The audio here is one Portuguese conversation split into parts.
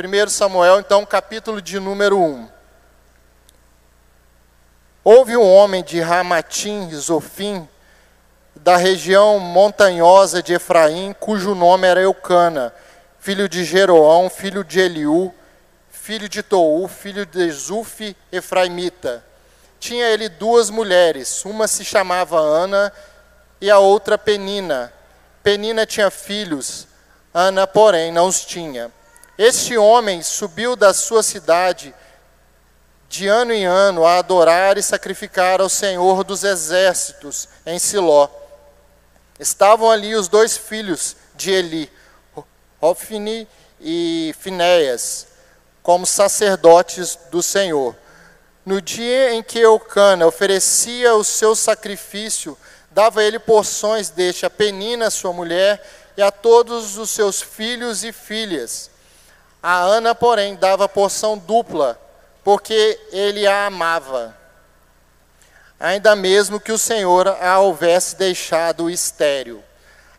1 Samuel, então, capítulo de número 1. Houve um homem de Ramatim, Zofim, da região montanhosa de Efraim, cujo nome era Eucana, filho de Jeroão, filho de Eliú, filho de Tou, filho de Zuf, Efraimita. Tinha ele duas mulheres, uma se chamava Ana e a outra Penina. Penina tinha filhos, Ana, porém, não os tinha. Este homem subiu da sua cidade de ano em ano a adorar e sacrificar ao Senhor dos exércitos em Siló. Estavam ali os dois filhos de Eli, Ofni e Finéias, como sacerdotes do Senhor. No dia em que Eucana oferecia o seu sacrifício, dava ele porções deste a Penina, sua mulher, e a todos os seus filhos e filhas. A Ana, porém, dava porção dupla, porque ele a amava ainda mesmo que o Senhor a houvesse deixado estéril.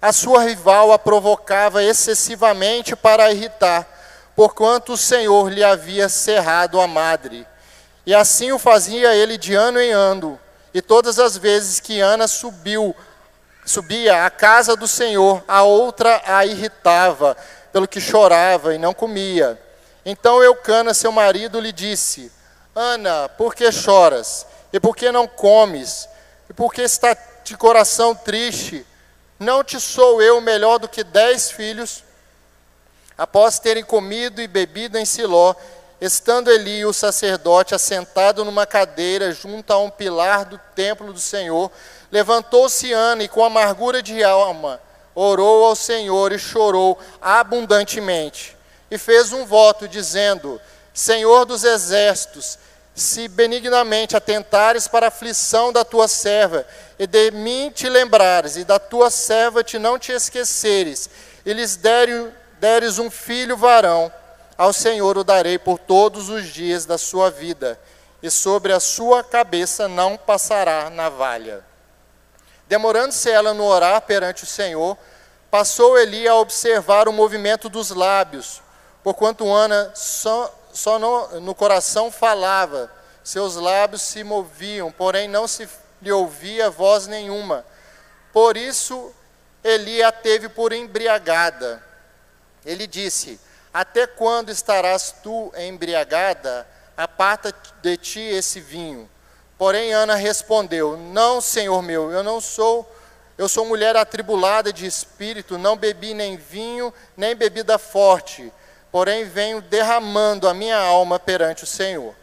A sua rival a provocava excessivamente para irritar, porquanto o Senhor lhe havia cerrado a madre. E assim o fazia ele de ano em ano. E todas as vezes que Ana subiu, subia à casa do Senhor, a outra a irritava, pelo que chorava e não comia. Então Eucana, seu marido, lhe disse: Ana, por que choras? E por que não comes? E por que está de coração triste? Não te sou eu melhor do que dez filhos? Após terem comido e bebido em Siló, estando Eli, o sacerdote, assentado numa cadeira junto a um pilar do templo do Senhor, levantou-se Ana e, com amargura de alma, orou ao Senhor e chorou abundantemente. E fez um voto, dizendo: Senhor dos exércitos, se benignamente atentares para a aflição da tua serva, e de mim te lembrares, e da tua serva te não te esqueceres, e lhes deres, um filho varão, ao Senhor o darei por todos os dias da sua vida, e sobre a sua cabeça não passará navalha. Demorando-se ela no orar perante o Senhor, passou Eli a observar o movimento dos lábios, porquanto Ana só só no, no coração falava, seus lábios se moviam, porém não se lhe ouvia voz nenhuma. Por isso Eli a teve por embriagada. Ele disse: Até quando estarás tu embriagada? Aparta de ti esse vinho. Porém Ana respondeu: Não, Senhor meu, eu não sou eu sou mulher atribulada de espírito, não bebi nem vinho, nem bebida forte, porém venho derramando a minha alma perante o Senhor.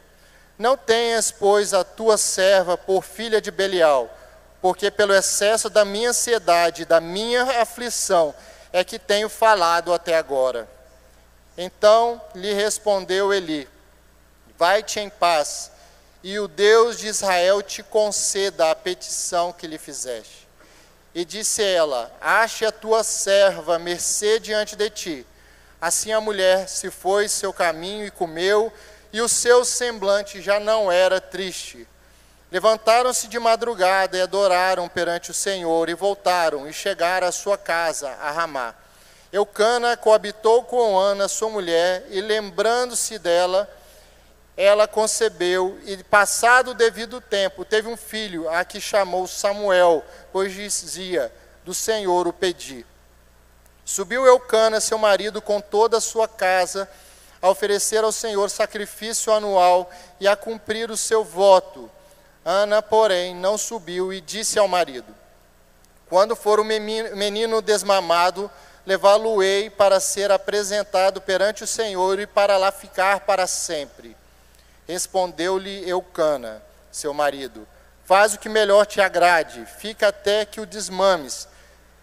Não tenhas, pois, a tua serva por filha de Belial, porque pelo excesso da minha ansiedade, da minha aflição, é que tenho falado até agora. Então lhe respondeu Eli: Vai-te em paz, e o Deus de Israel te conceda a petição que lhe fizeste. E disse ela: Ache a tua serva mercê diante de ti Assim a mulher se foi seu caminho e comeu, e o seu semblante já não era triste. Levantaram-se de madrugada e adoraram perante o Senhor, e voltaram e chegaram à sua casa, a Ramá. Eucana coabitou com Ana, sua mulher, e lembrando-se dela, ela concebeu, e passado o devido tempo, teve um filho, a que chamou Samuel, pois dizia: Do Senhor o pedi. Subiu Eucana, seu marido, com toda a sua casa, a oferecer ao Senhor sacrifício anual e a cumprir o seu voto. Ana, porém, não subiu e disse ao marido: Quando for o menino desmamado, levá-lo-ei para ser apresentado perante o Senhor e para lá ficar para sempre. Respondeu-lhe Eucana, seu marido: Faz o que melhor te agrade, fica até que o desmames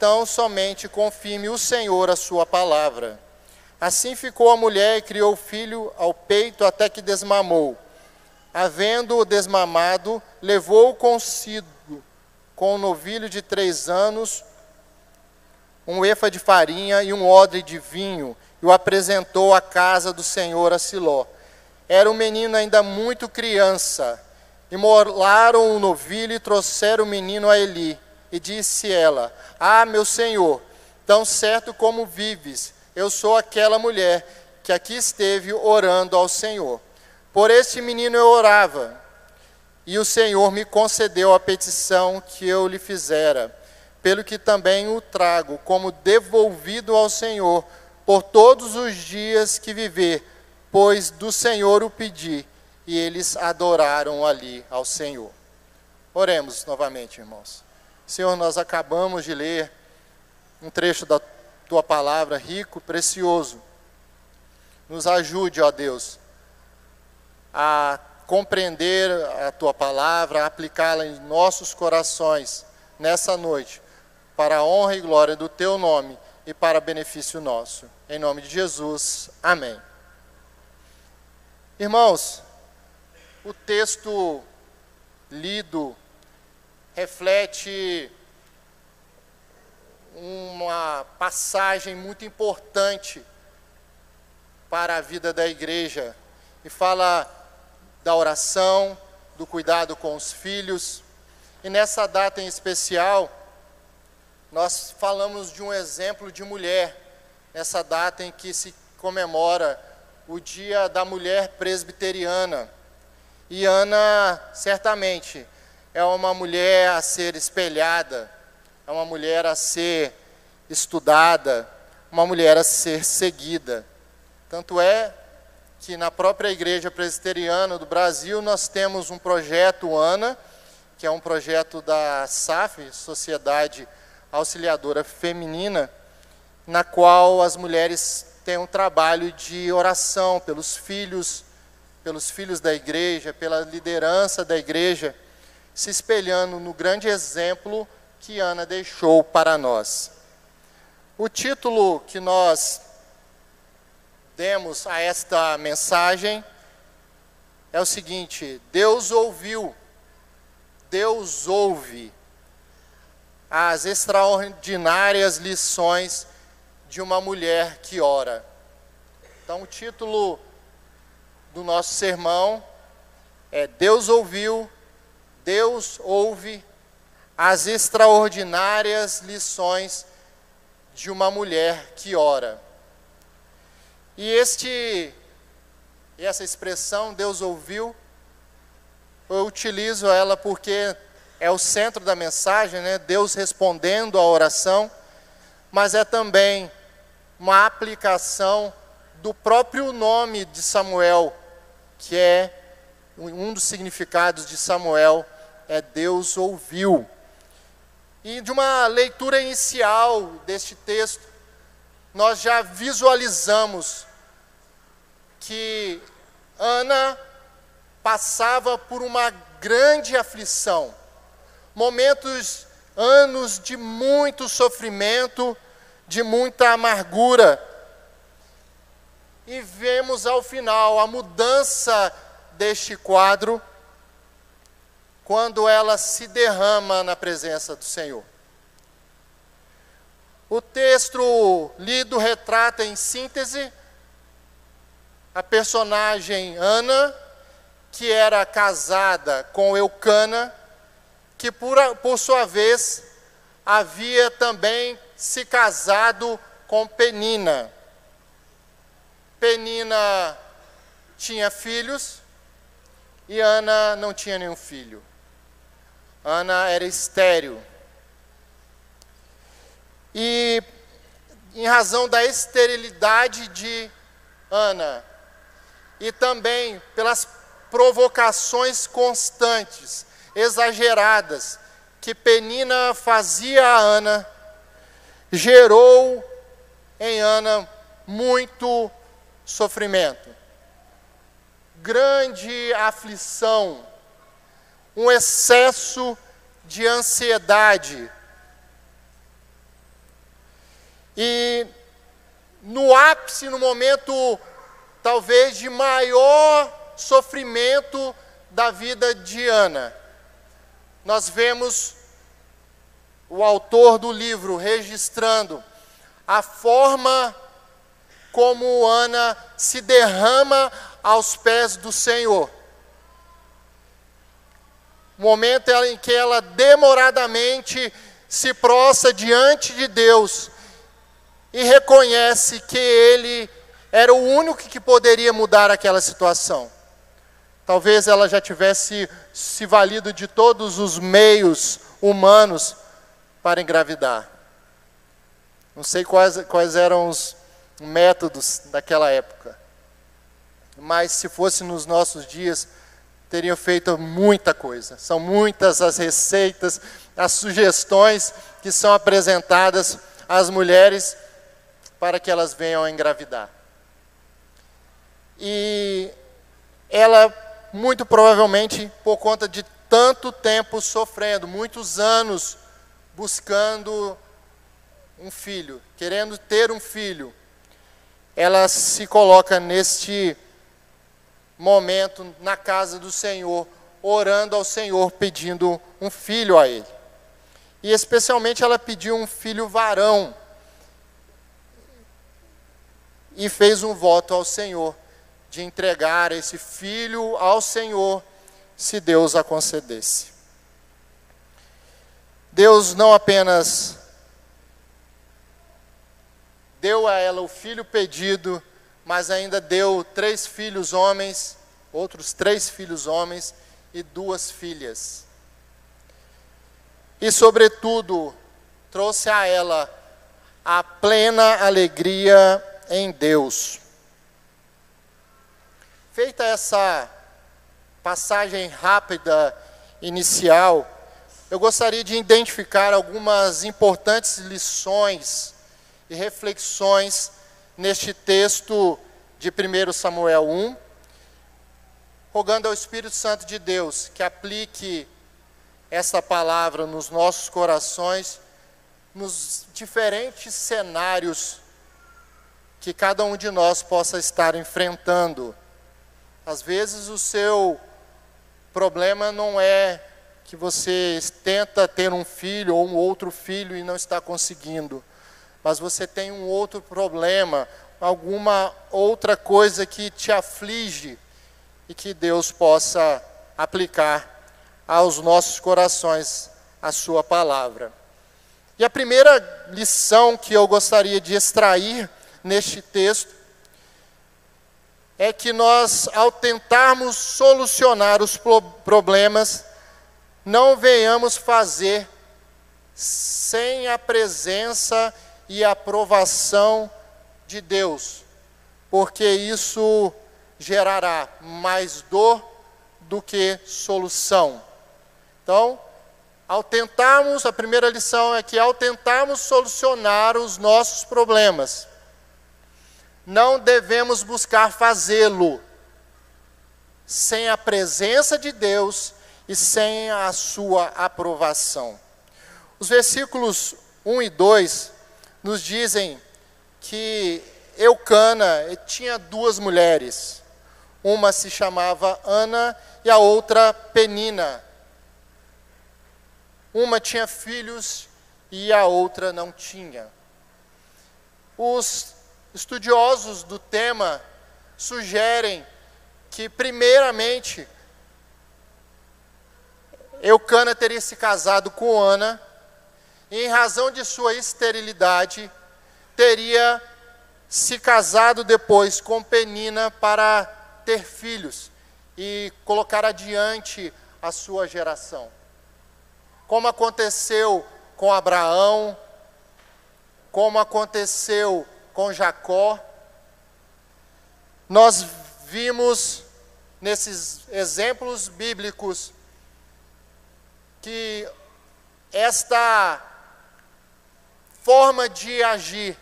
então somente confirme o Senhor a sua palavra. Assim ficou a mulher e criou o filho ao peito até que desmamou. Havendo-o desmamado, levou-o consigo com um novilho de três anos, um efa de farinha e um odre de vinho, e o apresentou à casa do Senhor a Siló. Era um menino ainda muito criança. Imolaram o novilho e trouxeram o menino a Eli. E disse ela: Ah, meu senhor, tão certo como vives, eu sou aquela mulher que aqui esteve orando ao Senhor. Por este menino eu orava, e o Senhor me concedeu a petição que eu lhe fizera, pelo que também o trago como devolvido ao Senhor por todos os dias que viver, pois do Senhor o pedi, e eles adoraram ali ao Senhor. Oremos novamente, irmãos. Senhor, nós acabamos de ler um trecho da tua palavra rico, precioso. Nos ajude, ó Deus, a compreender a tua palavra, a aplicá-la em nossos corações nessa noite, para a honra e glória do teu nome e para benefício nosso. Em nome de Jesus, amém. Irmãos, o texto lido reflete uma passagem muito importante para a vida da igreja e fala da oração, do cuidado com os filhos. E nessa data em especial, nós falamos de um exemplo de mulher, nessa data em que se comemora o Dia da Mulher Presbiteriana. E Ana, certamente, é uma mulher a ser espelhada, é uma mulher a ser estudada, uma mulher a ser seguida. Tanto é que na própria Igreja Presbiteriana do Brasil nós temos um projeto ANA, que é um projeto da SAF, Sociedade Auxiliadora Feminina, na qual as mulheres têm um trabalho de oração pelos filhos, pelos filhos da igreja, pela liderança da igreja, se espelhando no grande exemplo que Ana deixou para nós. O título que nós demos a esta mensagem é o seguinte: Deus ouviu, Deus ouve as extraordinárias lições de uma mulher que ora. Então, o título do nosso sermão é Deus ouviu, Deus ouve as extraordinárias lições de uma mulher que ora. E este essa expressão Deus ouviu, eu utilizo ela porque é o centro da mensagem, né? Deus respondendo à oração, mas é também uma aplicação do próprio nome de Samuel, que é um dos significados de Samuel é Deus ouviu. E de uma leitura inicial deste texto, nós já visualizamos que Ana passava por uma grande aflição, momentos, anos de muito sofrimento, de muita amargura. E vemos ao final a mudança deste quadro quando ela se derrama na presença do Senhor. O texto lido retrata em síntese a personagem Ana, que era casada com Eucana, que por, por sua vez havia também se casado com Penina. Penina tinha filhos e Ana não tinha nenhum filho. Ana era estéril. E em razão da esterilidade de Ana e também pelas provocações constantes, exageradas, que Penina fazia a Ana, gerou em Ana muito sofrimento, grande aflição um excesso de ansiedade. E no ápice, no momento talvez de maior sofrimento da vida de Ana, nós vemos o autor do livro registrando a forma como Ana se derrama aos pés do Senhor momento em que ela demoradamente se prostra diante de Deus e reconhece que Ele era o único que poderia mudar aquela situação. Talvez ela já tivesse se valido de todos os meios humanos para engravidar. Não sei quais, quais eram os métodos daquela época. Mas se fosse nos nossos dias, teriam feito muita coisa. São muitas as receitas, as sugestões que são apresentadas às mulheres para que elas venham a engravidar. E ela, muito provavelmente, por conta de tanto tempo sofrendo, muitos anos buscando um filho, querendo ter um filho, ela se coloca neste momento na casa do Senhor, orando ao Senhor, pedindo um filho a Ele. E especialmente ela pediu um filho varão. E fez um voto ao Senhor de entregar esse filho ao Senhor, se Deus a concedesse. Deus não apenas deu a ela o filho pedido, mas ainda deu três filhos homens, outros três filhos homens e duas filhas. E, sobretudo, trouxe a ela a plena alegria em Deus. Feita essa passagem rápida inicial, eu gostaria de identificar algumas importantes lições e reflexões neste texto de 1 Samuel 1, rogando ao Espírito Santo de Deus que aplique essa palavra nos nossos corações, nos diferentes cenários que cada um de nós possa estar enfrentando. Às vezes o seu problema não é que você tenta ter um filho ou um outro filho e não está conseguindo mas você tem um outro problema, alguma outra coisa que te aflige e que Deus possa aplicar aos nossos corações a sua palavra. E a primeira lição que eu gostaria de extrair neste texto é que nós, ao tentarmos solucionar os problemas, não venhamos fazer sem a presença e aprovação de Deus, porque isso gerará mais dor do que solução. Então, ao tentarmos, a primeira lição é que ao tentarmos solucionar os nossos problemas, não devemos buscar fazê-lo sem a presença de Deus e sem a sua aprovação. Os versículos 1 e 2 nos dizem que Eucana tinha duas mulheres. Uma se chamava Ana e a outra Penina. Uma tinha filhos e a outra não tinha. Os estudiosos do tema sugerem que, primeiramente, Eucana teria se casado com Ana e, em razão de sua esterilidade, teria se casado depois com Penina para ter filhos e colocar adiante a sua geração. Como aconteceu com Abraão, como aconteceu com Jacó, nós vimos nesses exemplos bíblicos que esta forma de agir,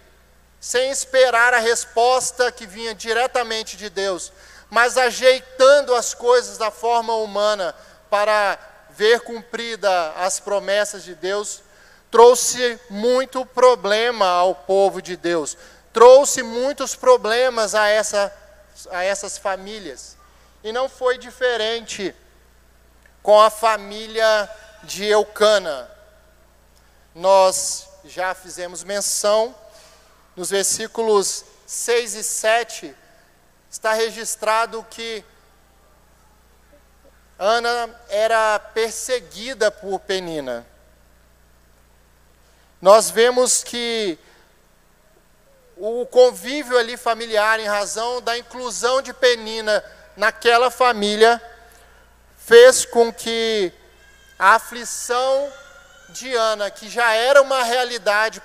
sem esperar a resposta que vinha diretamente de Deus, mas ajeitando as coisas da forma humana para ver cumprida as promessas de Deus, trouxe muito problema ao povo de Deus, trouxe muitos problemas a, essa, a essas famílias. E não foi diferente com a família de Eucana. Nós já fizemos menção, nos versículos 6 e 7, está registrado que Ana era perseguida por Penina. Nós vemos que o convívio ali familiar, em razão da inclusão de Penina naquela família, fez com que a aflição de Ana, que já era uma realidade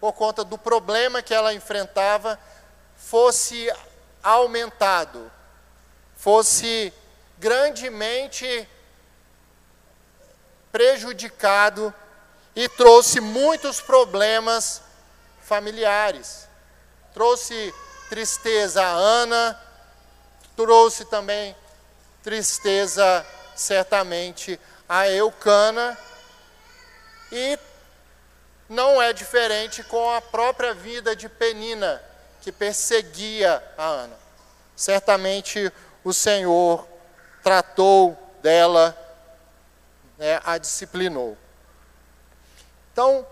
por conta do problema que ela enfrentava, fosse aumentado, fosse grandemente prejudicado e trouxe muitos problemas familiares. Trouxe tristeza a Ana, trouxe também tristeza, certamente, a Eucana, e não é diferente com a própria vida de Penina, que perseguia a Ana. Certamente o Senhor tratou dela, né, a disciplinou. Então,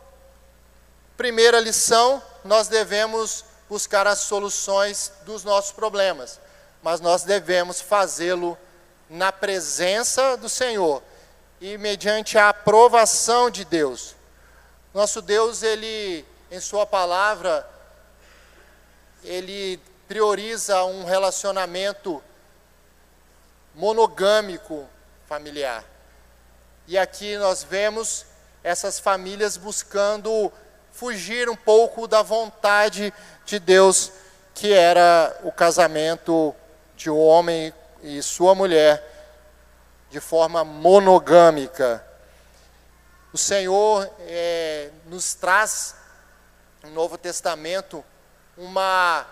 primeira lição, nós devemos buscar as soluções dos nossos problemas, mas nós devemos fazê-lo na presença do Senhor e mediante a aprovação de Deus. Nosso Deus, ele em sua palavra, ele prioriza um relacionamento monogâmico familiar. E aqui nós vemos essas famílias buscando fugir um pouco da vontade de Deus, que era o casamento de um homem e sua mulher de forma monogâmica. O Senhor é, nos traz no Novo Testamento uma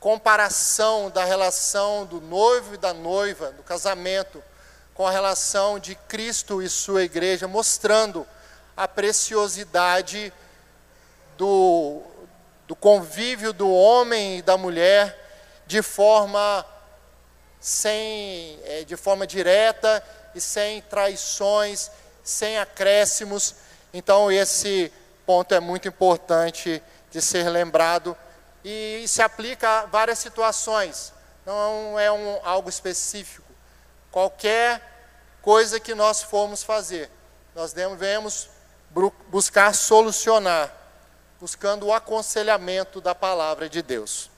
comparação da relação do noivo e da noiva, do casamento, com a relação de Cristo e sua igreja, mostrando a preciosidade do, do convívio do homem e da mulher de forma sem é, de forma direta e sem traições, sem acréscimos. Então esse ponto é muito importante de ser lembrado e se aplica a várias situações. Não é um, algo específico qualquer coisa que nós formos fazer, nós devemos buscar solucionar, buscando o aconselhamento da palavra de Deus.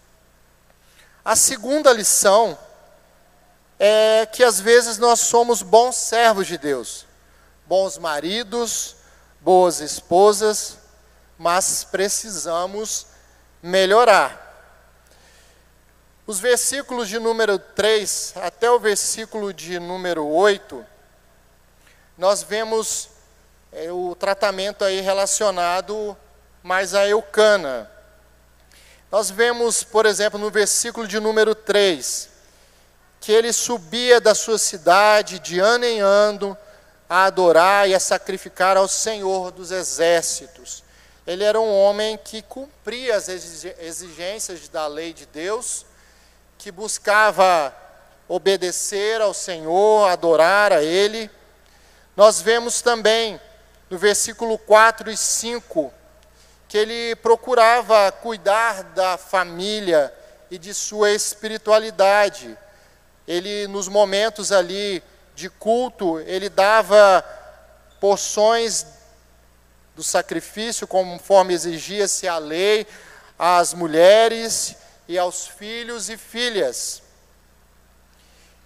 A segunda lição é que às vezes nós somos bons servos de Deus, bons maridos, boas esposas, mas precisamos melhorar. Os versículos de número 3 até o versículo de número 8, nós vemos é, o tratamento aí relacionado mais a Eucana. Nós vemos, por exemplo, no versículo de número 3, que ele subia da sua cidade de ano em ano a adorar e a sacrificar ao Senhor dos exércitos. Ele era um homem que cumpria as exigências da lei de Deus que buscava obedecer ao Senhor, adorar a Ele. Nós vemos também no versículo 4 e 5 que ele procurava cuidar da família e de sua espiritualidade. Ele, nos momentos ali de culto, ele dava porções do sacrifício, conforme exigia-se a lei, às mulheres e aos filhos e filhas.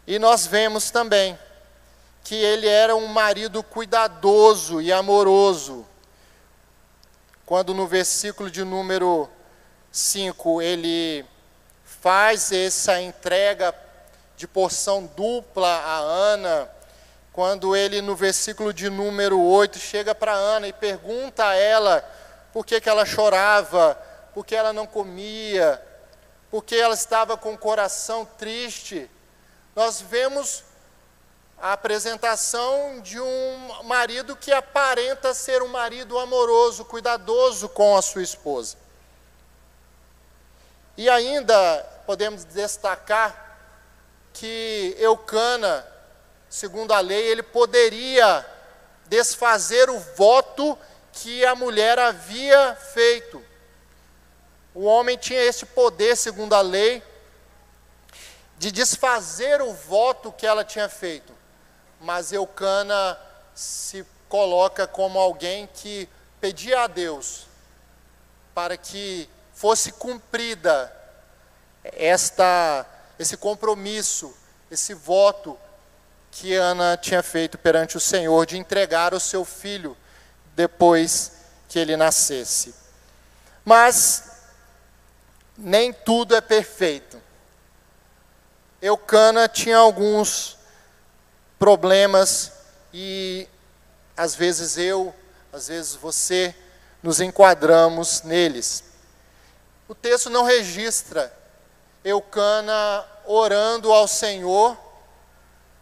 E nós vemos também que ele era um marido cuidadoso e amoroso. Quando no versículo de número 5 ele faz essa entrega de porção dupla a Ana, quando ele no versículo de número 8 chega para Ana e pergunta a ela por que, que ela chorava, por que ela não comia, porque ela estava com o coração triste. Nós vemos a apresentação de um marido que aparenta ser um marido amoroso, cuidadoso com a sua esposa. E ainda podemos destacar que Eucana, segundo a lei, ele poderia desfazer o voto que a mulher havia feito. O homem tinha esse poder, segundo a lei, de desfazer o voto que ela tinha feito. Mas Eucana se coloca como alguém que pedia a Deus para que fosse cumprida esta esse compromisso, esse voto que Ana tinha feito perante o Senhor de entregar o seu filho depois que ele nascesse. Mas nem tudo é perfeito. Eucana tinha alguns problemas e às vezes eu, às vezes você, nos enquadramos neles. O texto não registra Eucana orando ao Senhor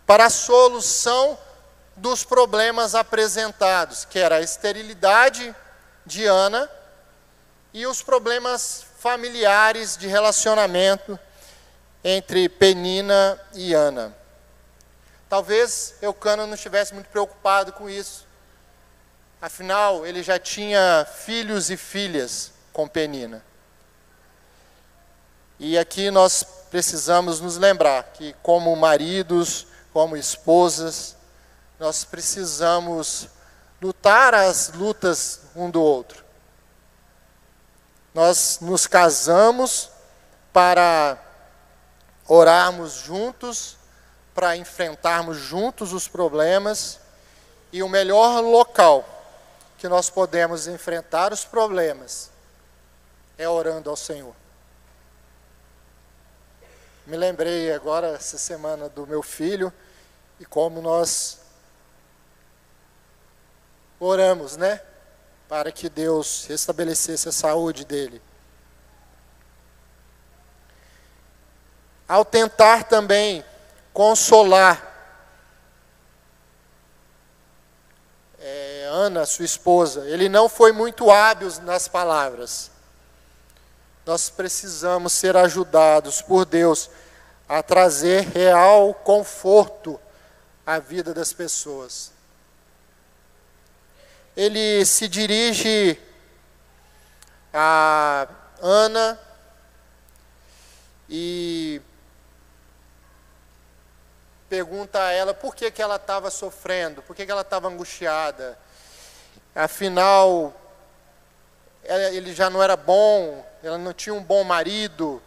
para a solução dos problemas apresentados, que era a esterilidade de Ana e os problemas familiares de relacionamento entre Penina e Ana. Talvez Eucana não estivesse muito preocupado com isso. Afinal, ele já tinha filhos e filhas com Penina. E aqui nós precisamos nos lembrar que, como maridos, como esposas, nós precisamos lutar as lutas um do outro. Nós nos casamos para orarmos juntos, para enfrentarmos juntos os problemas, e o melhor local que nós podemos enfrentar os problemas é orando ao Senhor. Me lembrei agora, essa semana, do meu filho e como nós oramos, né? Para que Deus restabelecesse a saúde dele. Ao tentar também consolar é, Ana, sua esposa, ele não foi muito hábil nas palavras nós precisamos ser ajudados por Deus a trazer real conforto à vida das pessoas. Ele se dirige a Ana e pergunta a ela por que, que ela estava sofrendo, por que, que ela estava angustiada. Afinal, ele já não era bom, ela não tinha um bom marido.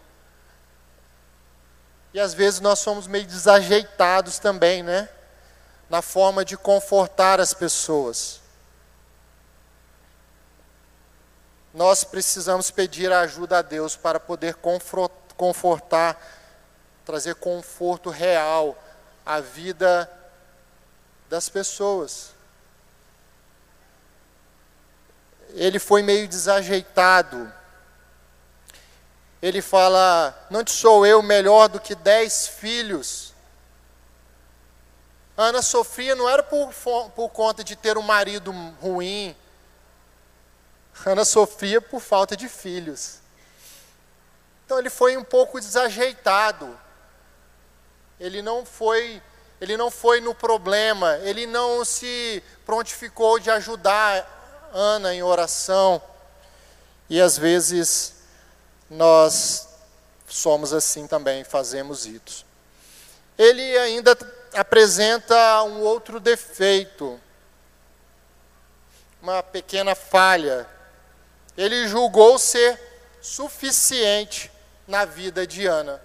E às vezes nós somos meio desajeitados também, né? Na forma de confortar as pessoas. Nós precisamos pedir a ajuda a Deus para poder confortar, trazer conforto real à vida das pessoas. Ele foi meio desajeitado ele fala: Não te sou eu melhor do que dez filhos. Ana sofria não era por, por conta de ter um marido ruim. Ana sofria por falta de filhos. Então ele foi um pouco desajeitado. Ele não foi, ele não foi no problema, ele não se prontificou de ajudar Ana em oração. E às vezes nós somos assim também, fazemos isso. Ele ainda apresenta um outro defeito, uma pequena falha. Ele julgou ser suficiente na vida de Ana.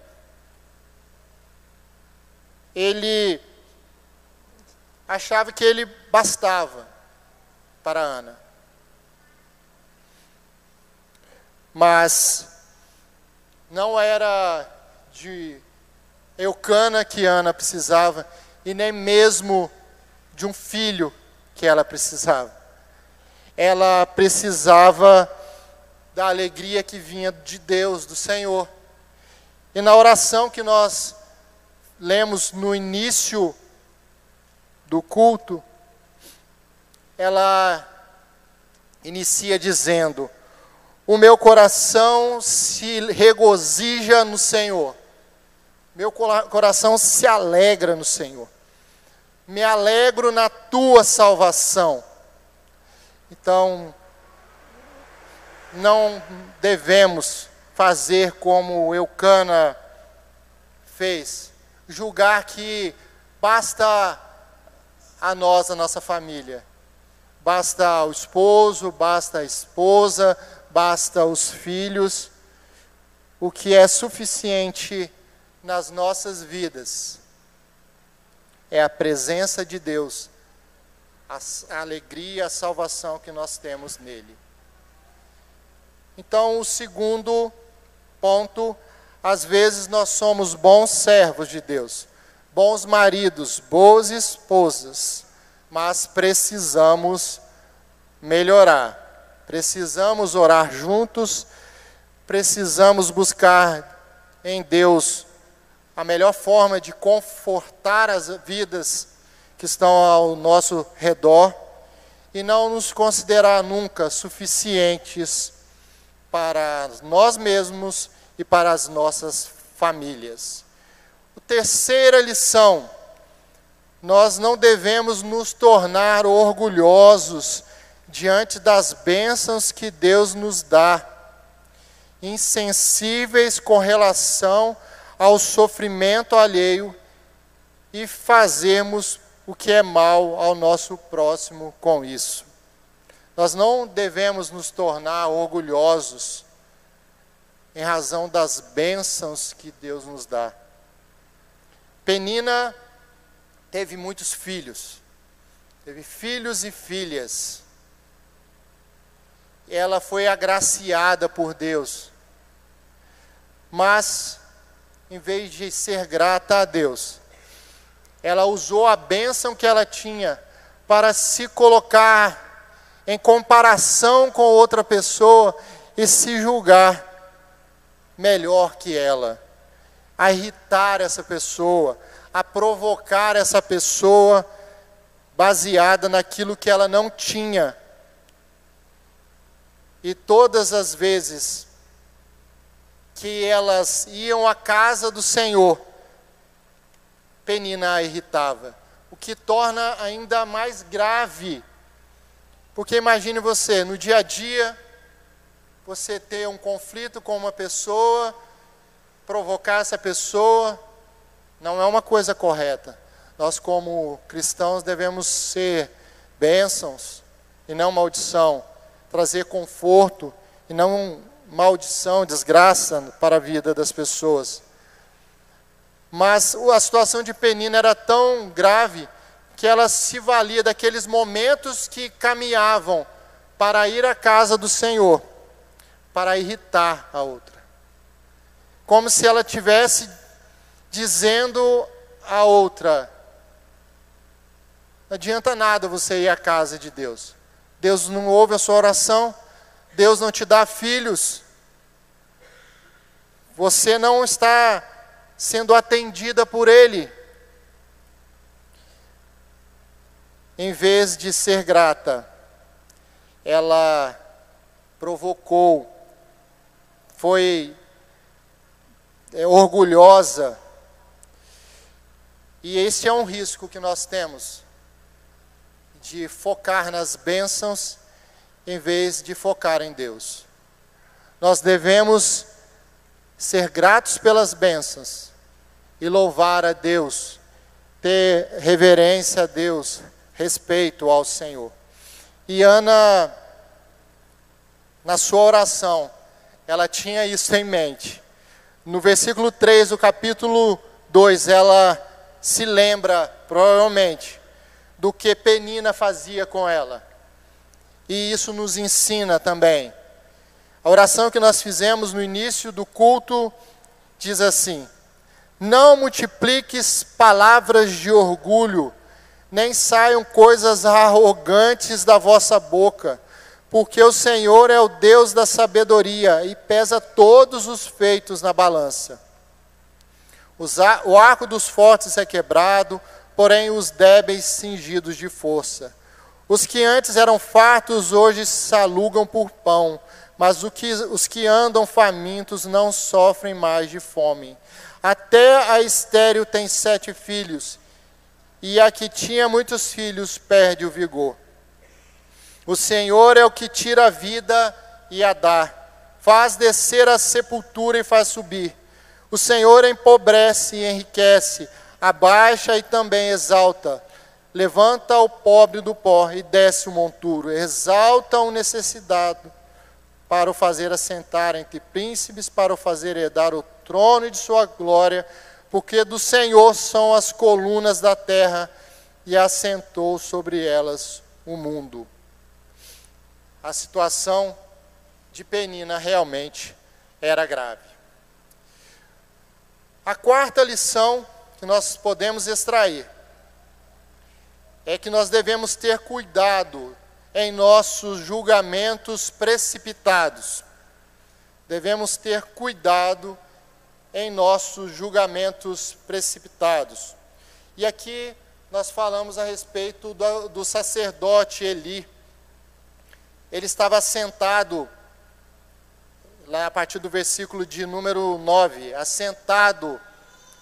Ele achava que ele bastava para Ana. Mas não era de Eucana que Ana precisava, e nem mesmo de um filho que ela precisava. Ela precisava da alegria que vinha de Deus, do Senhor. E na oração que nós lemos no início do culto, ela inicia dizendo: o meu coração se regozija no Senhor. Meu coração se alegra no Senhor. Me alegro na tua salvação. Então, não devemos fazer como Eucana fez, julgar que basta a nós, a nossa família. Basta o esposo, basta a esposa, basta os filhos. o que é suficiente nas nossas vidas é a presença de Deus, a, alegria, a salvação que nós temos nele. Então, o segundo ponto, às vezes nós somos bons servos de Deus, bons maridos, boas esposas, mas precisamos melhorar. Precisamos orar juntos, precisamos buscar em Deus a melhor forma de confortar as vidas que estão ao nosso redor e não nos considerar nunca suficientes para nós mesmos e para as nossas famílias. A terceira lição, nós não devemos nos tornar orgulhosos diante das bênçãos que Deus nos dá, insensíveis com relação ao sofrimento alheio e fazermos o que é mal ao nosso próximo com isso. Nós não devemos nos tornar orgulhosos em razão das bênçãos que Deus nos dá. Penina teve muitos filhos, teve filhos e filhas ela foi agraciada por Deus. Mas, em vez de ser grata a Deus, ela usou a bênção que ela tinha para se colocar em comparação com outra pessoa e se julgar melhor que ela, a irritar essa pessoa, a provocar essa pessoa baseada naquilo que ela não tinha e todas as vezes que elas iam à casa do Senhor, Penina a irritava, o que torna ainda mais grave. Porque imagine você, no dia a dia, você ter um conflito com uma pessoa, provocar essa pessoa, não é uma coisa correta. Nós, como cristãos, devemos ser bênçãos e não maldição trazer conforto e não maldição, desgraça para a vida das pessoas. Mas a situação de Penina era tão grave que ela se valia daqueles momentos que caminhavam para ir à casa do Senhor, para irritar a outra. Como se ela tivesse dizendo à outra: não adianta nada você ir à casa de Deus. Deus não ouve a sua oração, Deus não te dá filhos, você não está sendo atendida por Ele. Em vez de ser grata, ela provocou, foi é, orgulhosa. E esse é um risco que nós temos de focar nas bênçãos em vez de focar em Deus. Nós devemos ser gratos pelas bênçãos e louvar a Deus, ter reverência a Deus, respeito ao Senhor. E Ana, na sua oração, ela tinha isso em mente. No versículo 3 do capítulo 2, ela se lembra, provavelmente, do que Penina fazia com ela. E isso nos ensina também. A oração que nós fizemos no início do culto diz assim: Não multipliques palavras de orgulho, nem saiam coisas arrogantes da vossa boca, porque o Senhor é o Deus da sabedoria e pesa todos os feitos na balança. O arco dos fortes é quebrado, porém os débeis cingidos de força. Os que antes eram fartos hoje se alugam por pão, mas os que andam famintos não sofrem mais de fome. Até a estéril tem sete filhos, e a que tinha muitos filhos perde o vigor. O Senhor é o que tira a vida e a dá, faz descer a sepultura e faz subir. O Senhor empobrece e enriquece, abaixa e também exalta. Levanta o pobre do pó e desce o monturo, exalta o necessitado para o fazer assentar entre príncipes, para o fazer herdar o trono de sua glória, porque do Senhor são as colunas da terra e assentou sobre elas o mundo. A situação de Penina realmente era grave. A quarta lição que nós podemos extrair é que nós devemos ter cuidado em nossos julgamentos precipitados. Devemos ter cuidado em nossos julgamentos precipitados. E aqui nós falamos a respeito do, do sacerdote Eli. Ele estava sentado, lá a partir do versículo de número 9, assentado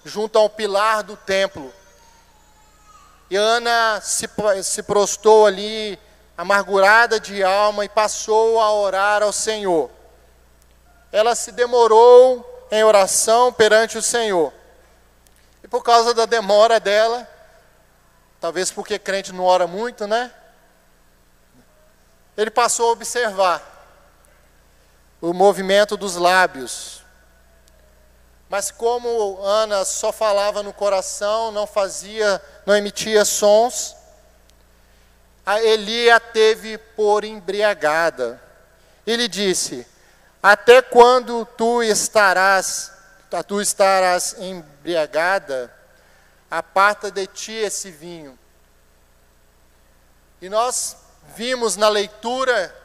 junto ao pilar do templo. E Ana se, se prostou ali amargurada de alma e passou a orar ao Senhor. Ela se demorou em oração perante o Senhor. E por causa da demora dela, talvez porque crente não ora muito, né? Ele passou a observar o movimento dos lábios. Mas como Ana só falava no coração, não fazia, não emitia sons, a Eli a teve por embriagada. Ele disse: Até quando tu estarás, tu estarás embriagada? Aparta de ti esse vinho. E nós vimos na leitura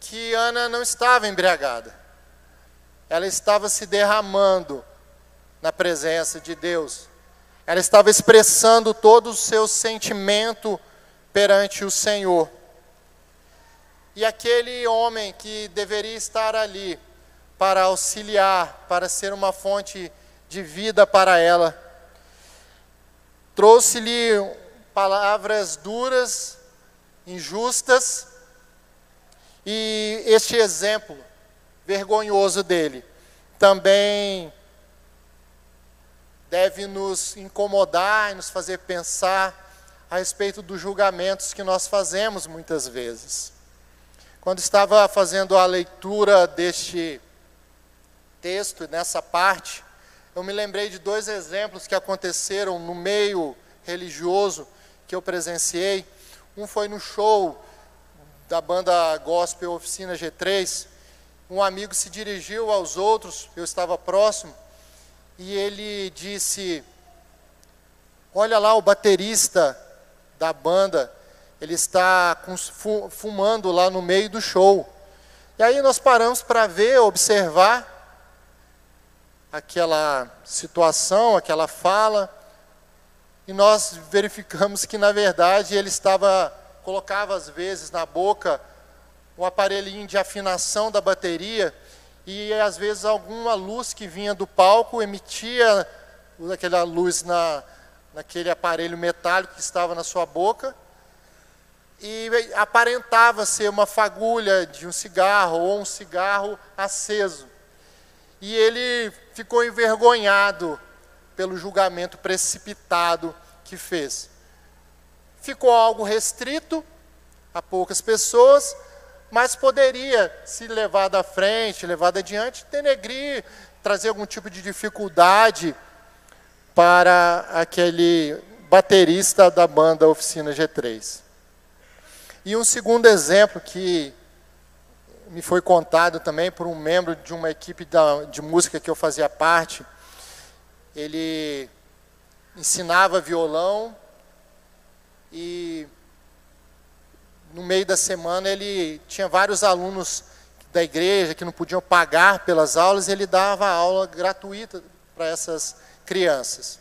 que Ana não estava embriagada. Ela estava se derramando na presença de Deus. Ela estava expressando todo o seu sentimento perante o Senhor. E aquele homem que deveria estar ali para auxiliar, para ser uma fonte de vida para ela, trouxe-lhe palavras duras, injustas, e este exemplo vergonhoso dele também deve nos incomodar e nos fazer pensar a respeito dos julgamentos que nós fazemos muitas vezes. Quando estava fazendo a leitura deste texto, nessa parte, eu me lembrei de dois exemplos que aconteceram no meio religioso que eu presenciei. Um foi no show da banda gospel Oficina G3. Um amigo se dirigiu aos outros, eu estava próximo, e ele disse: Olha lá o baterista da banda, ele está fumando lá no meio do show. E aí nós paramos para ver, observar aquela situação, aquela fala, e nós verificamos que na verdade ele estava colocava às vezes na boca um aparelhinho de afinação da bateria e às vezes alguma luz que vinha do palco emitia aquela luz na, naquele aparelho metálico que estava na sua boca e aparentava ser uma fagulha de um cigarro ou um cigarro aceso. E ele ficou envergonhado pelo julgamento precipitado que fez. Ficou algo restrito a poucas pessoas, mas poderia se levar à frente, levar adiante, denegrir, trazer algum tipo de dificuldade para aquele baterista da banda Oficina G3. E um segundo exemplo que me foi contado também por um membro de uma equipe de música que eu fazia parte. Ele ensinava violão e no meio da semana ele tinha vários alunos da igreja que não podiam pagar pelas aulas, e ele dava aula gratuita para essas crianças.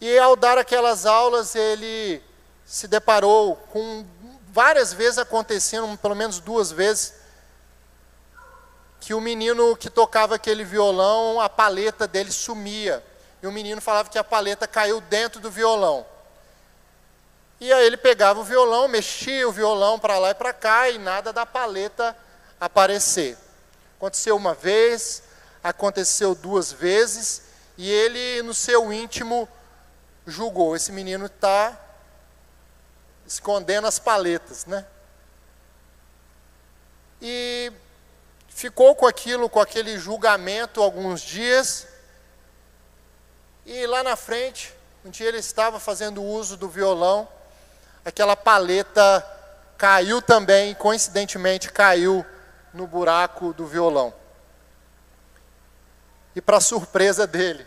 E ao dar aquelas aulas, ele se deparou com várias vezes acontecendo, pelo menos duas vezes, que o menino que tocava aquele violão, a paleta dele sumia. E o menino falava que a paleta caiu dentro do violão. E aí ele pegava o violão, mexia o violão para lá e para cá e nada da paleta aparecer. Aconteceu uma vez, aconteceu duas vezes, e ele, no seu íntimo, julgou: esse menino está escondendo as paletas, né? E ficou com aquilo, com aquele julgamento alguns dias, e lá na frente, um dia ele estava fazendo uso do violão, aquela paleta caiu também, coincidentemente caiu no buraco do violão. E para surpresa dele,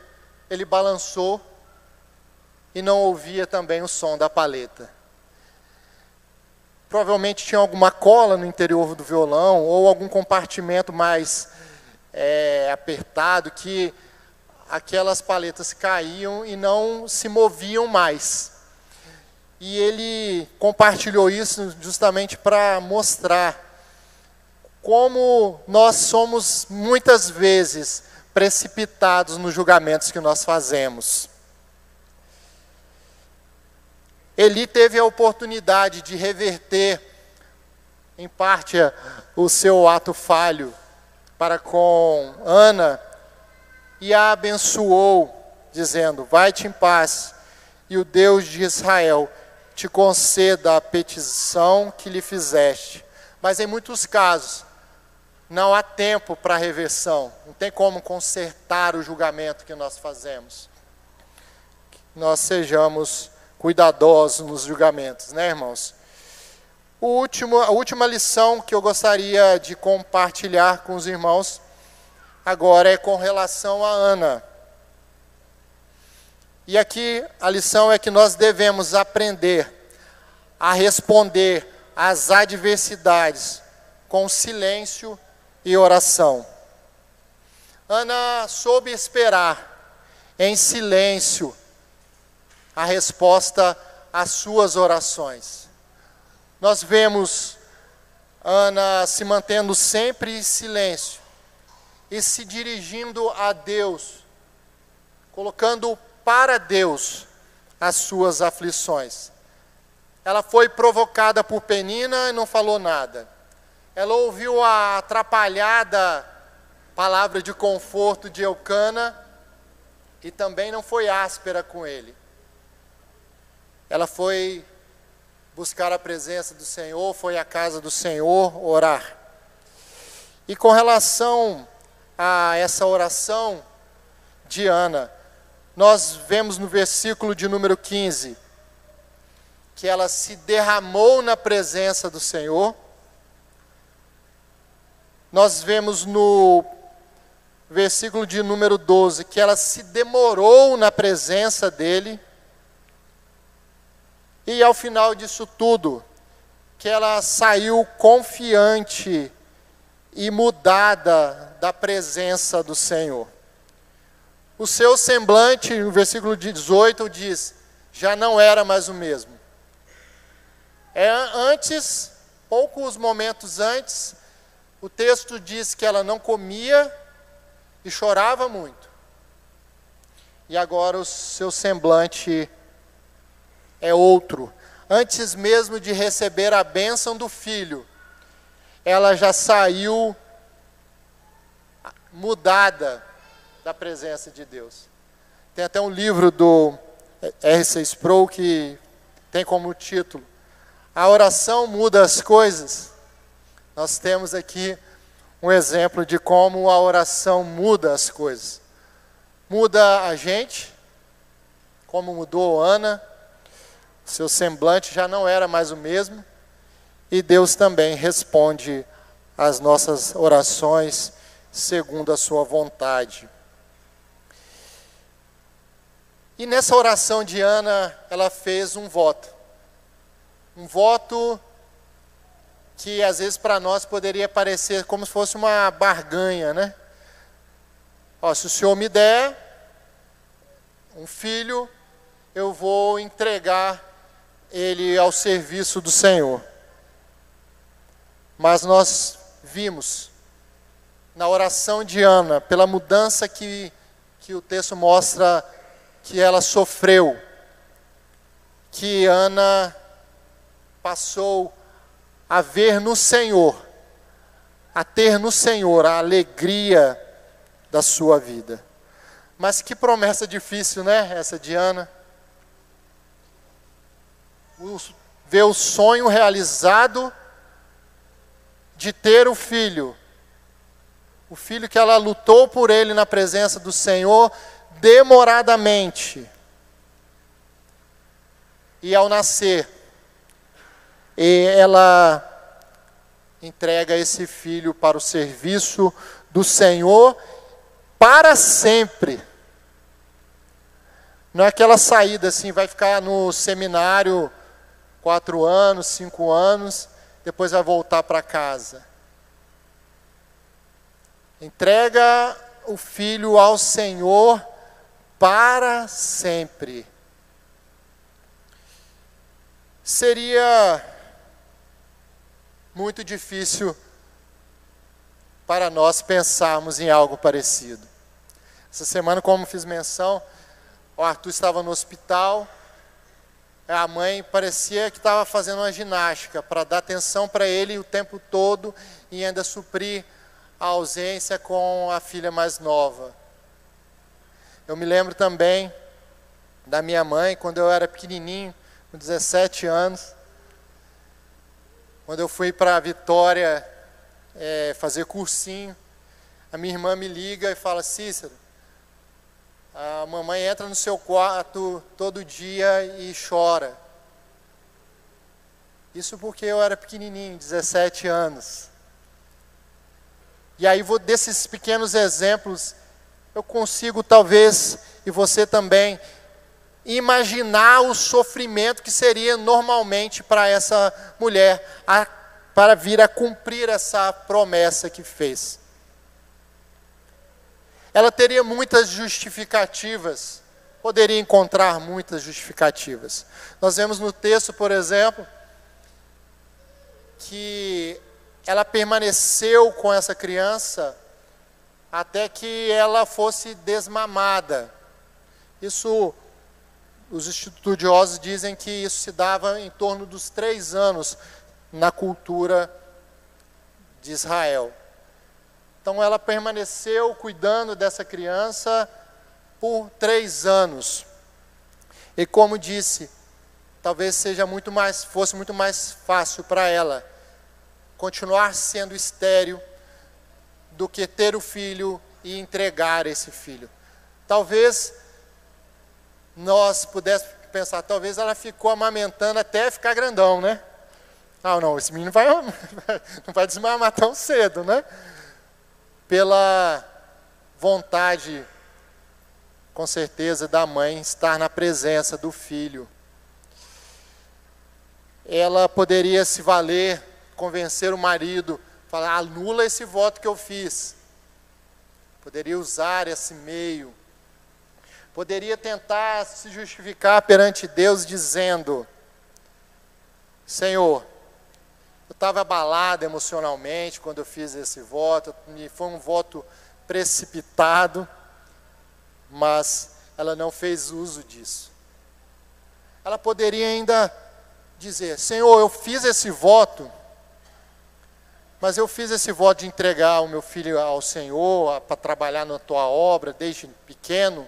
ele balançou e não ouvia também o som da paleta. Provavelmente tinha alguma cola no interior do violão ou algum compartimento mais é, apertado que aquelas paletas caíam e não se moviam mais. E ele compartilhou isso justamente para mostrar como nós somos muitas vezes precipitados nos julgamentos que nós fazemos. Eli teve a oportunidade de reverter, em parte, o seu ato falho para com Ana e a abençoou, dizendo: Vai-te em paz, e o Deus de Israel te conceda a petição que lhe fizeste. Mas em muitos casos, não há tempo para reversão, não tem como consertar o julgamento que nós fazemos. nós sejamos cuidadosos nos julgamentos, né, irmãos? O último, a última lição que eu gostaria de compartilhar com os irmãos agora é com relação a Ana. E aqui a lição é que nós devemos aprender a responder às adversidades com silêncio e oração. Ana soube esperar em silêncio a resposta às suas orações. Nós vemos Ana se mantendo sempre em silêncio e se dirigindo a Deus, colocando para Deus as suas aflições. Ela foi provocada por Penina e não falou nada. Ela ouviu a atrapalhada palavra de conforto de Eucana e também não foi áspera com ele. Ela foi buscar a presença do Senhor, foi à casa do Senhor orar. E com relação a essa oração de Ana, nós vemos no versículo de número 15 que ela se derramou na presença do Senhor. Nós vemos no versículo de número 12 que ela se demorou na presença dele. E ao final disso tudo, que ela saiu confiante e mudada da presença do Senhor. O seu semblante, no versículo 18, diz: já não era mais o mesmo. É antes, poucos momentos antes, o texto diz que ela não comia e chorava muito. E agora o seu semblante é outro. Antes mesmo de receber a bênção do filho, ela já saiu mudada da presença de Deus. Tem até um livro do R.C. Sproul que tem como título A oração muda as coisas. Nós temos aqui um exemplo de como a oração muda as coisas. Muda a gente, como mudou Ana, seu semblante já não era mais o mesmo, e Deus também responde às nossas orações segundo a sua vontade. E nessa oração de Ana, ela fez um voto. Um voto que às vezes para nós poderia parecer como se fosse uma barganha, né? Ó, se o Senhor me der um filho, eu vou entregar ele ao serviço do Senhor. Mas nós vimos na oração de Ana, pela mudança que, que o texto mostra que ela sofreu, que Ana passou a ver no Senhor, a ter no Senhor a alegria da sua vida. Mas que promessa difícil, né? Essa de Ana ver o sonho realizado de ter o filho o filho que ela lutou por ele na presença do Senhor demoradamente. E ao nascer, ela entrega esse filho para o serviço do Senhor para sempre. Não é aquela saída assim, vai ficar no seminário quatro anos, cinco anos, depois vai voltar para casa. Entrega o filho ao Senhor para sempre. Seria muito difícil para nós pensarmos em algo parecido. Essa semana, como fiz menção, o Arthur estava no hospital, a mãe parecia que estava fazendo uma ginástica para dar atenção para ele o tempo todo e ainda suprir a ausência com a filha mais nova. Eu me lembro também da minha mãe, quando eu era pequenininho, com 17 anos, quando eu fui para Vitória é, fazer cursinho, a minha irmã me liga e fala: Cícero, a mamãe entra no seu quarto todo dia e chora. Isso porque eu era pequenininho, 17 anos. E aí, vou, desses pequenos exemplos, eu consigo, talvez, e você também, imaginar o sofrimento que seria normalmente para essa mulher, a, para vir a cumprir essa promessa que fez. Ela teria muitas justificativas, poderia encontrar muitas justificativas. Nós vemos no texto, por exemplo, que ela permaneceu com essa criança até que ela fosse desmamada. Isso, os estudiosos dizem que isso se dava em torno dos três anos na cultura de Israel. Então ela permaneceu cuidando dessa criança por três anos. E como disse, talvez seja muito mais, fosse muito mais fácil para ela continuar sendo estéril do que ter o filho e entregar esse filho. Talvez nós pudéssemos pensar, talvez ela ficou amamentando até ficar grandão, né? Ah, não, esse menino vai, não vai desmamar tão cedo, né? Pela vontade, com certeza, da mãe estar na presença do filho. Ela poderia se valer convencer o marido, falar, anula esse voto que eu fiz. Poderia usar esse meio. Poderia tentar se justificar perante Deus dizendo: Senhor, eu estava abalado emocionalmente quando eu fiz esse voto, foi um voto precipitado, mas ela não fez uso disso. Ela poderia ainda dizer: Senhor, eu fiz esse voto mas eu fiz esse voto de entregar o meu filho ao Senhor para trabalhar na tua obra desde pequeno.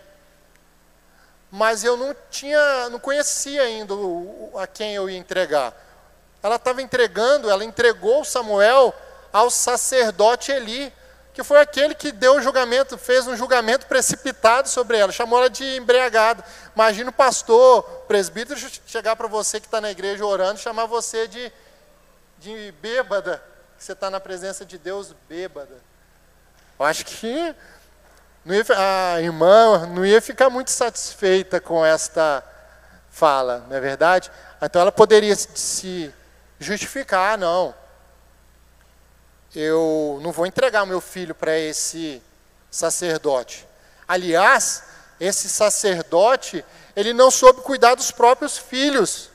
Mas eu não tinha, não conhecia ainda a quem eu ia entregar. Ela estava entregando, ela entregou Samuel ao sacerdote Eli, que foi aquele que deu o julgamento, fez um julgamento precipitado sobre ela, chamou ela de embriagada. Imagina o pastor, o presbítero chegar para você que está na igreja orando, chamar você de, de bêbada você está na presença de Deus bêbada. Eu acho que ia, a irmã não ia ficar muito satisfeita com esta fala, não é verdade? Então ela poderia se justificar, ah, não. Eu não vou entregar o meu filho para esse sacerdote. Aliás, esse sacerdote, ele não soube cuidar dos próprios filhos,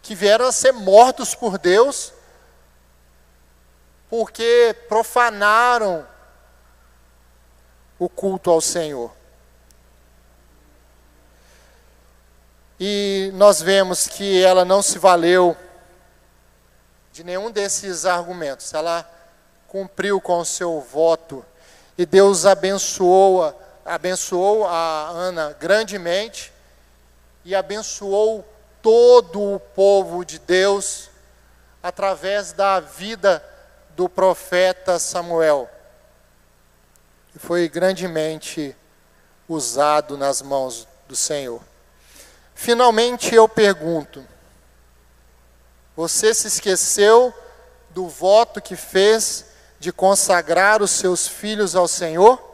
que vieram a ser mortos por Deus porque profanaram o culto ao Senhor. E nós vemos que ela não se valeu de nenhum desses argumentos. Ela cumpriu com o seu voto e Deus abençoou, abençoou a Ana grandemente e abençoou todo o povo de Deus através da vida do profeta Samuel. e foi grandemente usado nas mãos do Senhor. Finalmente eu pergunto: você se esqueceu do voto que fez de consagrar os seus filhos ao Senhor?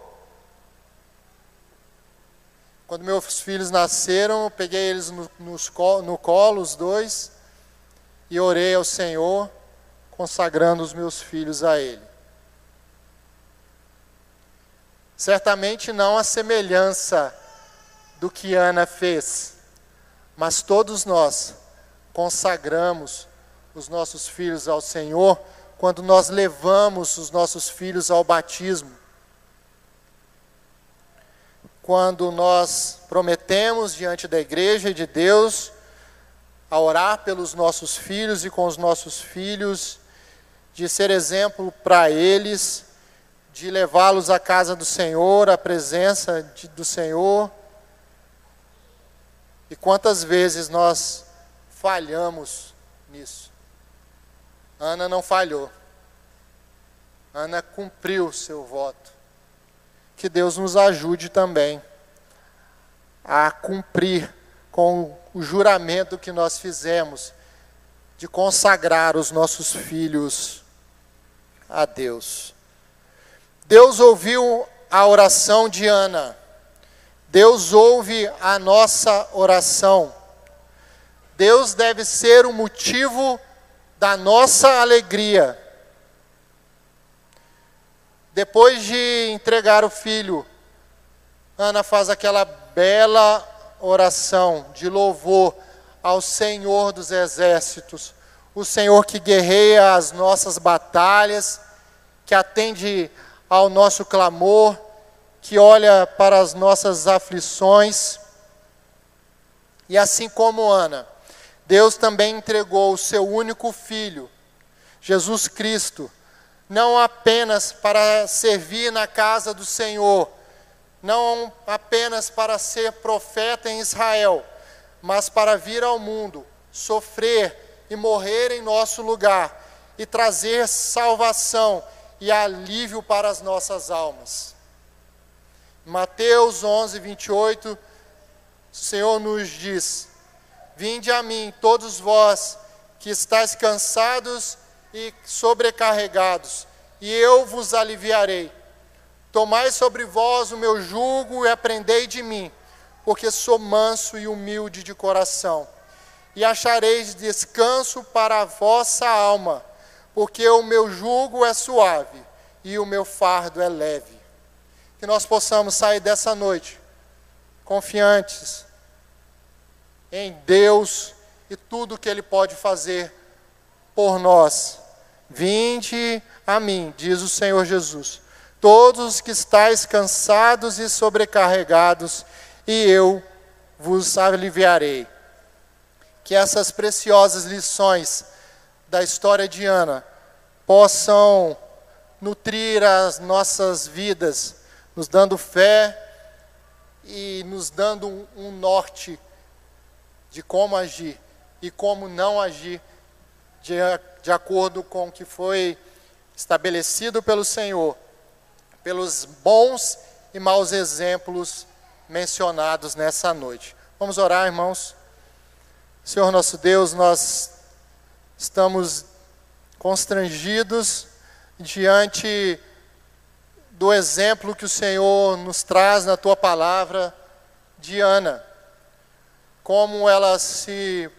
Quando meus filhos nasceram, eu peguei eles no, nos, no colo, os dois, e orei ao Senhor, consagrando os meus filhos a Ele. Certamente não a semelhança do que Ana fez, mas todos nós consagramos os nossos filhos ao Senhor quando nós levamos os nossos filhos ao batismo quando nós prometemos diante da igreja e de Deus a orar pelos nossos filhos e com os nossos filhos, de ser exemplo para eles, de levá-los à casa do Senhor, à presença de, do Senhor. E quantas vezes nós falhamos nisso? Ana não falhou. Ana cumpriu seu voto que Deus nos ajude também a cumprir com o juramento que nós fizemos de consagrar os nossos filhos a Deus. Deus ouviu a oração de Ana. Deus ouve a nossa oração. Deus deve ser o motivo da nossa alegria. Depois de entregar o filho, Ana faz aquela bela oração de louvor ao Senhor dos exércitos, o Senhor que guerreia as nossas batalhas, que atende ao nosso clamor, que olha para as nossas aflições. E assim como Ana, Deus também entregou o seu único filho, Jesus Cristo, não apenas para servir na casa do Senhor, não apenas para ser profeta em Israel, mas para vir ao mundo, sofrer e morrer em nosso lugar e trazer salvação e alívio para as nossas almas. Mateus 11, 28, o Senhor nos diz: Vinde a mim, todos vós que estáis cansados e sobrecarregados, e eu vos aliviarei. Tomai sobre vós o meu jugo e aprendei de mim, porque sou manso e humilde de coração. E achareis descanso para a vossa alma, porque o meu jugo é suave e o meu fardo é leve. Que nós possamos sair dessa noite confiantes em Deus e tudo que Ele pode fazer por nós. Vinde a mim, diz o Senhor Jesus, todos os que estáis cansados e sobrecarregados, e eu vos aliviarei. Que essas preciosas lições da história de Ana possam nutrir as nossas vidas, nos dando fé e nos dando um, norte de como agir e como não agir de, de acordo com o que foi estabelecido pelo Senhor, pelos bons e maus exemplos mencionados nessa noite. Vamos orar, irmãos. Senhor nosso Deus, nós estamos constrangidos diante do exemplo que o Senhor nos traz na tua palavra de Ana, como ela se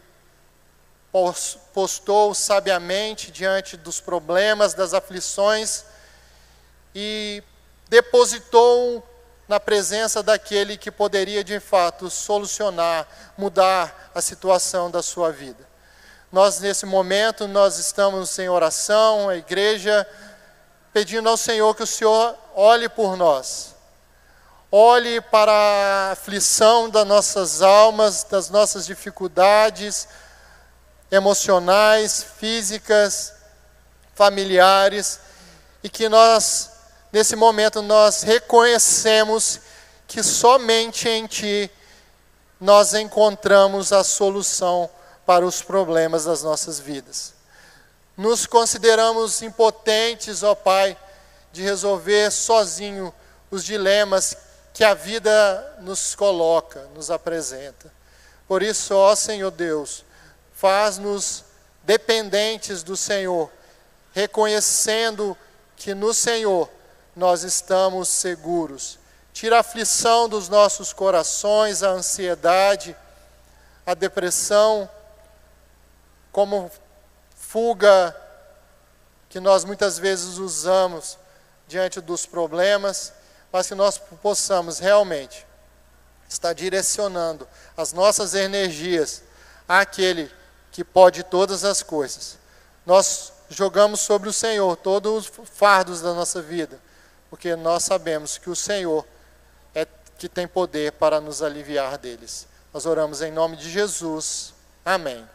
postou sabiamente diante dos problemas, das aflições e depositou na presença daquele que poderia de fato solucionar, mudar a situação da sua vida. Nós nesse momento nós estamos em oração, a igreja pedindo ao Senhor que o Senhor olhe por nós. Olhe para a aflição das nossas almas, das nossas dificuldades, emocionais, físicas, familiares, e que nós, nesse momento, nós reconhecemos que somente em Ti nós encontramos a solução para os problemas das nossas vidas. Nos consideramos impotentes, ó Pai, de resolver sozinho os dilemas que a vida nos coloca, nos apresenta. Por isso, ó Senhor Deus, faz-nos dependentes do Senhor, reconhecendo que no Senhor nós estamos seguros. Tira a aflição dos nossos corações, a ansiedade, a depressão, como fuga que nós muitas vezes usamos diante dos problemas, mas que nós possamos realmente estar direcionando as nossas energias àquele que pode todas as coisas. Nós jogamos sobre o Senhor todos os fardos da nossa vida, porque nós sabemos que o Senhor é que tem poder para nos aliviar deles. Nós oramos em nome de Jesus. Amém.